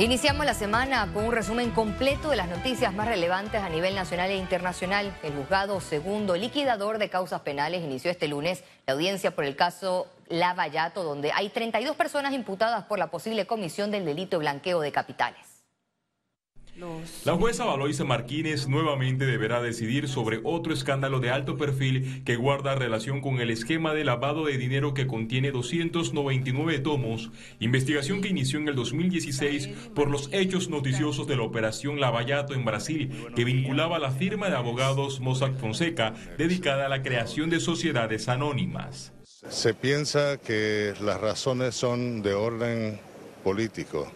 Iniciamos la semana con un resumen completo de las noticias más relevantes a nivel nacional e internacional. El juzgado segundo liquidador de causas penales inició este lunes la audiencia por el caso Lavallato, donde hay 32 personas imputadas por la posible comisión del delito de blanqueo de capitales. La jueza Valoisa Martínez nuevamente deberá decidir sobre otro escándalo de alto perfil que guarda relación con el esquema de lavado de dinero que contiene 299 tomos, investigación que inició en el 2016 por los hechos noticiosos de la operación Lavallato en Brasil, que vinculaba a la firma de abogados Mossack Fonseca dedicada a la creación de sociedades anónimas. Se piensa que las razones son de orden político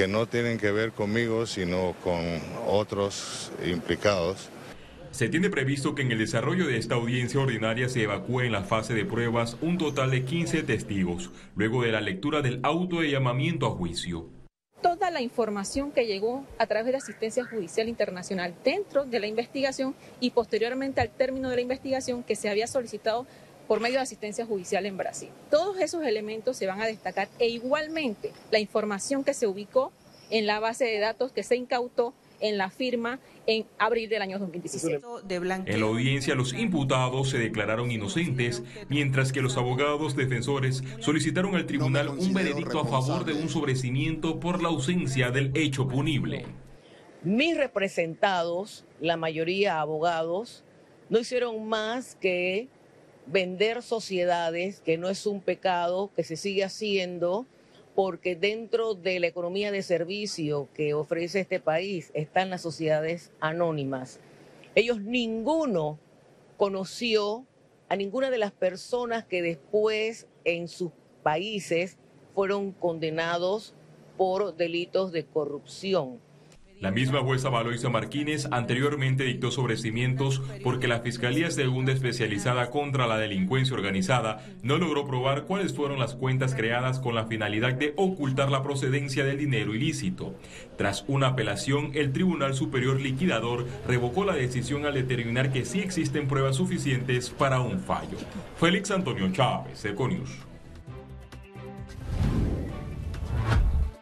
que no tienen que ver conmigo, sino con otros implicados. Se tiene previsto que en el desarrollo de esta audiencia ordinaria se evacúe en la fase de pruebas un total de 15 testigos, luego de la lectura del auto de llamamiento a juicio. Toda la información que llegó a través de asistencia judicial internacional dentro de la investigación y posteriormente al término de la investigación que se había solicitado por medio de asistencia judicial en Brasil. Todos esos elementos se van a destacar e igualmente la información que se ubicó en la base de datos que se incautó en la firma en abril del año 2017. En la audiencia los imputados se declararon inocentes, mientras que los abogados defensores solicitaron al tribunal un veredicto a favor de un sobrecimiento por la ausencia del hecho punible. Mis representados, la mayoría abogados, no hicieron más que vender sociedades, que no es un pecado, que se sigue haciendo, porque dentro de la economía de servicio que ofrece este país están las sociedades anónimas. Ellos ninguno conoció a ninguna de las personas que después en sus países fueron condenados por delitos de corrupción. La misma jueza Valoisa Martínez anteriormente dictó sobrecimientos porque la Fiscalía Segunda Especializada contra la Delincuencia Organizada no logró probar cuáles fueron las cuentas creadas con la finalidad de ocultar la procedencia del dinero ilícito. Tras una apelación, el Tribunal Superior Liquidador revocó la decisión al determinar que sí existen pruebas suficientes para un fallo. Félix Antonio Chávez, Econius.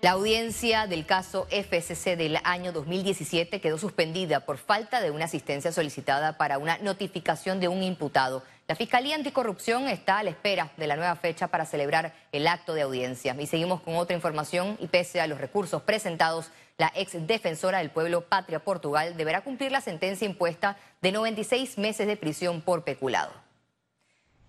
La audiencia del caso FSC del año 2017 quedó suspendida por falta de una asistencia solicitada para una notificación de un imputado. La Fiscalía Anticorrupción está a la espera de la nueva fecha para celebrar el acto de audiencia. Y seguimos con otra información y pese a los recursos presentados, la ex defensora del pueblo Patria Portugal deberá cumplir la sentencia impuesta de 96 meses de prisión por peculado.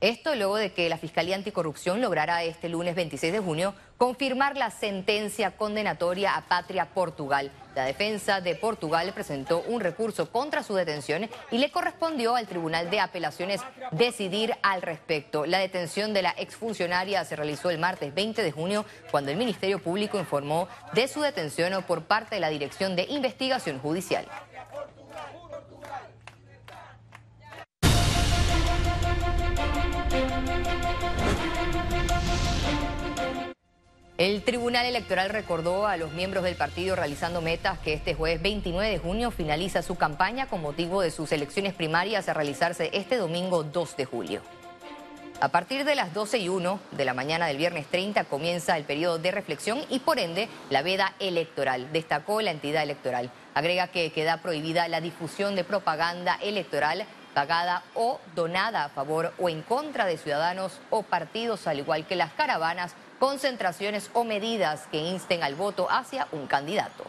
Esto luego de que la Fiscalía Anticorrupción lograra este lunes 26 de junio confirmar la sentencia condenatoria a Patria Portugal. La defensa de Portugal presentó un recurso contra su detención y le correspondió al Tribunal de Apelaciones decidir al respecto. La detención de la exfuncionaria se realizó el martes 20 de junio cuando el Ministerio Público informó de su detención por parte de la Dirección de Investigación Judicial. El Tribunal Electoral recordó a los miembros del partido realizando metas que este jueves 29 de junio finaliza su campaña con motivo de sus elecciones primarias a realizarse este domingo 2 de julio. A partir de las 12 y 1 de la mañana del viernes 30 comienza el periodo de reflexión y por ende la veda electoral, destacó la entidad electoral. Agrega que queda prohibida la difusión de propaganda electoral pagada o donada a favor o en contra de ciudadanos o partidos, al igual que las caravanas concentraciones o medidas que insten al voto hacia un candidato.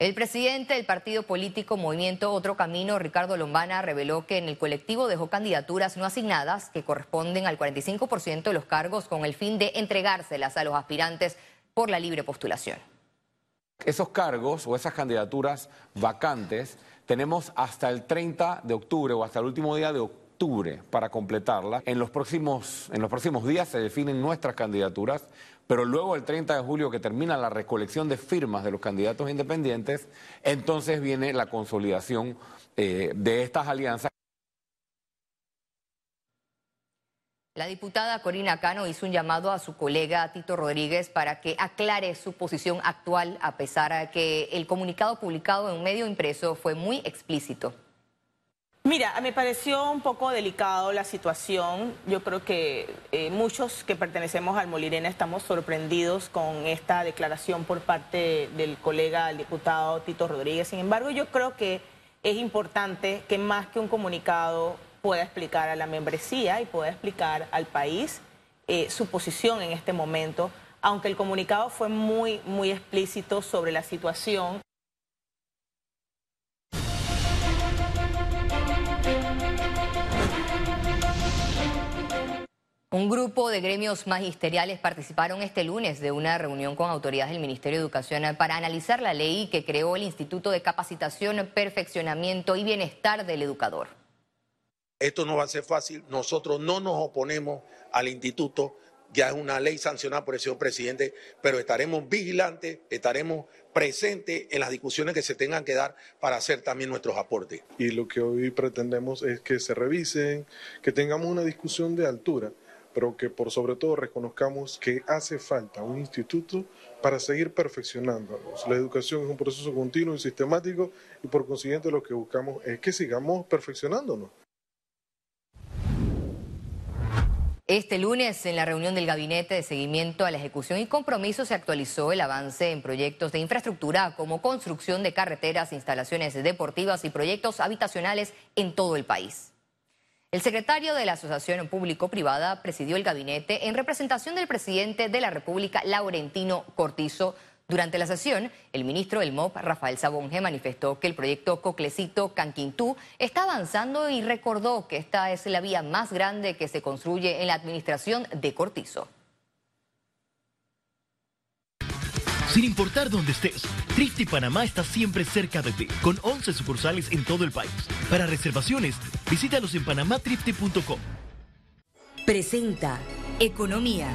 El presidente del partido político Movimiento Otro Camino, Ricardo Lombana, reveló que en el colectivo dejó candidaturas no asignadas que corresponden al 45% de los cargos con el fin de entregárselas a los aspirantes por la libre postulación. Esos cargos o esas candidaturas vacantes tenemos hasta el 30 de octubre o hasta el último día de octubre para completarla. En los, próximos, en los próximos días se definen nuestras candidaturas, pero luego el 30 de julio que termina la recolección de firmas de los candidatos independientes, entonces viene la consolidación eh, de estas alianzas. La diputada Corina Cano hizo un llamado a su colega Tito Rodríguez para que aclare su posición actual, a pesar de que el comunicado publicado en un medio impreso fue muy explícito. Mira, me pareció un poco delicado la situación. Yo creo que eh, muchos que pertenecemos al Molirena estamos sorprendidos con esta declaración por parte del colega, el diputado Tito Rodríguez. Sin embargo, yo creo que es importante que más que un comunicado pueda explicar a la membresía y pueda explicar al país eh, su posición en este momento, aunque el comunicado fue muy, muy explícito sobre la situación. Un grupo de gremios magisteriales participaron este lunes de una reunión con autoridades del Ministerio de Educación para analizar la ley que creó el Instituto de Capacitación, Perfeccionamiento y Bienestar del Educador. Esto no va a ser fácil, nosotros no nos oponemos al instituto, ya es una ley sancionada por el señor presidente, pero estaremos vigilantes, estaremos presentes en las discusiones que se tengan que dar para hacer también nuestros aportes. Y lo que hoy pretendemos es que se revisen, que tengamos una discusión de altura pero que por sobre todo reconozcamos que hace falta un instituto para seguir perfeccionándonos. La educación es un proceso continuo y sistemático y por consiguiente lo que buscamos es que sigamos perfeccionándonos. Este lunes, en la reunión del Gabinete de Seguimiento a la Ejecución y Compromiso, se actualizó el avance en proyectos de infraestructura como construcción de carreteras, instalaciones deportivas y proyectos habitacionales en todo el país. El secretario de la Asociación Público-Privada presidió el gabinete en representación del presidente de la República, Laurentino Cortizo. Durante la sesión, el ministro del MOP, Rafael Sabonge, manifestó que el proyecto Coclecito Canquintú está avanzando y recordó que esta es la vía más grande que se construye en la administración de Cortizo. Sin importar dónde estés, Trifte Panamá está siempre cerca de ti, con 11 sucursales en todo el país. Para reservaciones, visítalos en panamatrifte.com. Presenta Economía.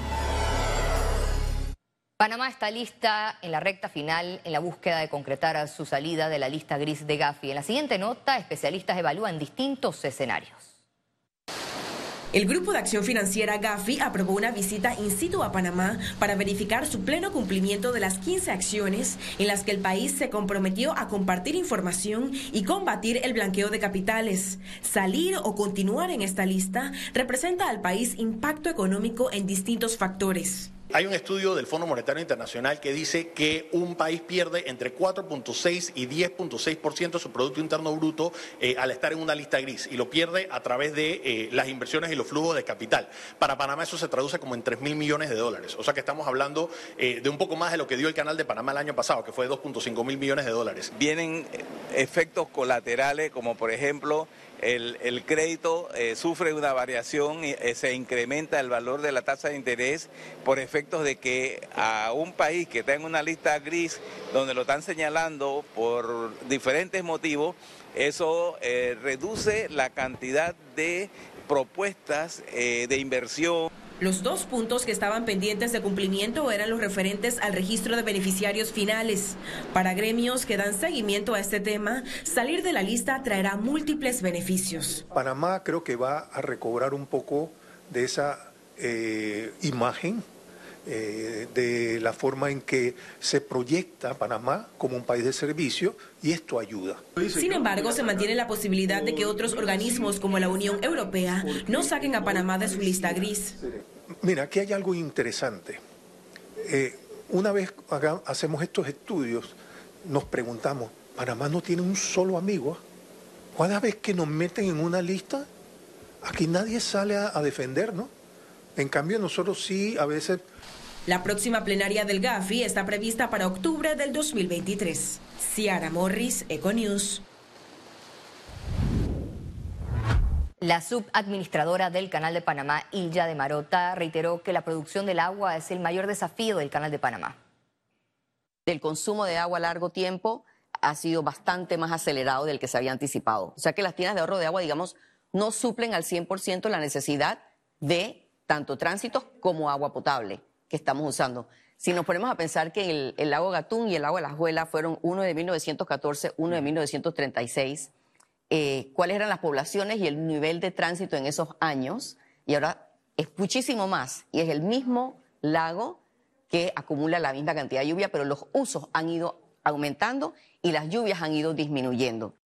Panamá está lista en la recta final en la búsqueda de concretar su salida de la lista gris de Gafi. En la siguiente nota, especialistas evalúan distintos escenarios. El Grupo de Acción Financiera Gafi aprobó una visita in situ a Panamá para verificar su pleno cumplimiento de las 15 acciones en las que el país se comprometió a compartir información y combatir el blanqueo de capitales. Salir o continuar en esta lista representa al país impacto económico en distintos factores. Hay un estudio del Fondo Monetario Internacional que dice que un país pierde entre 4.6 y 10.6% de su Producto Interno Bruto eh, al estar en una lista gris y lo pierde a través de eh, las inversiones y los flujos de capital. Para Panamá eso se traduce como en 3 mil millones de dólares. O sea que estamos hablando eh, de un poco más de lo que dio el canal de Panamá el año pasado, que fue 2.5 mil millones de dólares. Vienen efectos colaterales como por ejemplo el, crédito eh, sufre una variación eh, se incrementa el valor de la tasa de interés por efectos de que a un país que está en una lista gris donde lo están señalando por diferentes motivos, eso eh, reduce la cantidad de propuestas de inversión. Los dos puntos que estaban pendientes de cumplimiento eran los referentes al registro de beneficiarios finales. Para gremios que dan seguimiento a este tema, salir de la lista traerá múltiples beneficios. Panamá creo que va a recobrar un poco de esa eh, imagen eh, de la forma en que se proyecta Panamá como un país de servicio y esto ayuda. Sin embargo, se mantiene la posibilidad de que otros organismos como la Unión Europea no saquen a Panamá de su lista gris. Mira, aquí hay algo interesante. Eh, una vez hacemos estos estudios, nos preguntamos, Panamá no tiene un solo amigo. Cada vez que nos meten en una lista, aquí nadie sale a, a defender, ¿no? En cambio, nosotros sí a veces la próxima plenaria del GAFI está prevista para octubre del 2023. Ciara Morris, Econews. La subadministradora del Canal de Panamá, Ilya de Marota, reiteró que la producción del agua es el mayor desafío del Canal de Panamá. El consumo de agua a largo tiempo ha sido bastante más acelerado del que se había anticipado. O sea que las tiendas de ahorro de agua, digamos, no suplen al 100% la necesidad de tanto tránsito como agua potable que estamos usando. Si nos ponemos a pensar que el, lago Gatún y el lago de la Juela fueron uno de 1914, uno de 1936, eh, cuáles eran las poblaciones y el nivel de tránsito en esos años, y ahora es muchísimo más, y es el mismo lago que acumula la misma cantidad de lluvia, pero los usos han ido aumentando y las lluvias han ido disminuyendo.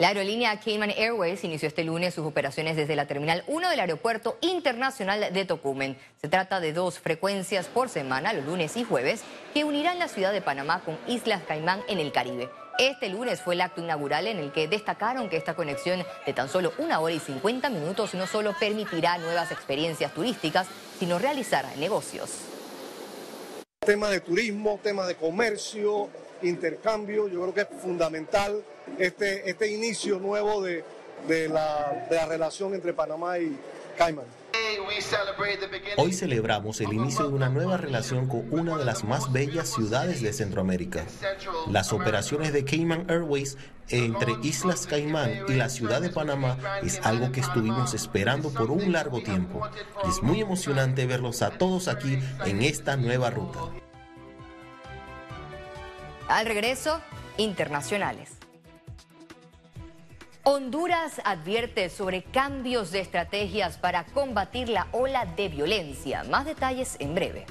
La aerolínea Cayman Airways inició este lunes sus operaciones desde la Terminal 1 del Aeropuerto Internacional de Tocumen. Se trata de dos frecuencias por semana, los lunes y jueves, que unirán la ciudad de Panamá con Islas Caimán en el Caribe. Este lunes fue el acto inaugural en el que destacaron que esta conexión de tan solo una hora y 50 minutos no solo permitirá nuevas experiencias turísticas, sino realizar negocios. Tema de turismo, tema de comercio, intercambio, yo creo que es fundamental este, este inicio nuevo de, de, la, de la relación entre Panamá y Cayman. Hoy celebramos el inicio de una nueva relación con una de las más bellas ciudades de Centroamérica. Las operaciones de Cayman Airways entre Islas Caimán y la ciudad de Panamá es algo que estuvimos esperando por un largo tiempo. Y es muy emocionante verlos a todos aquí en esta nueva ruta. Al regreso, internacionales. Honduras advierte sobre cambios de estrategias para combatir la ola de violencia. Más detalles en breve.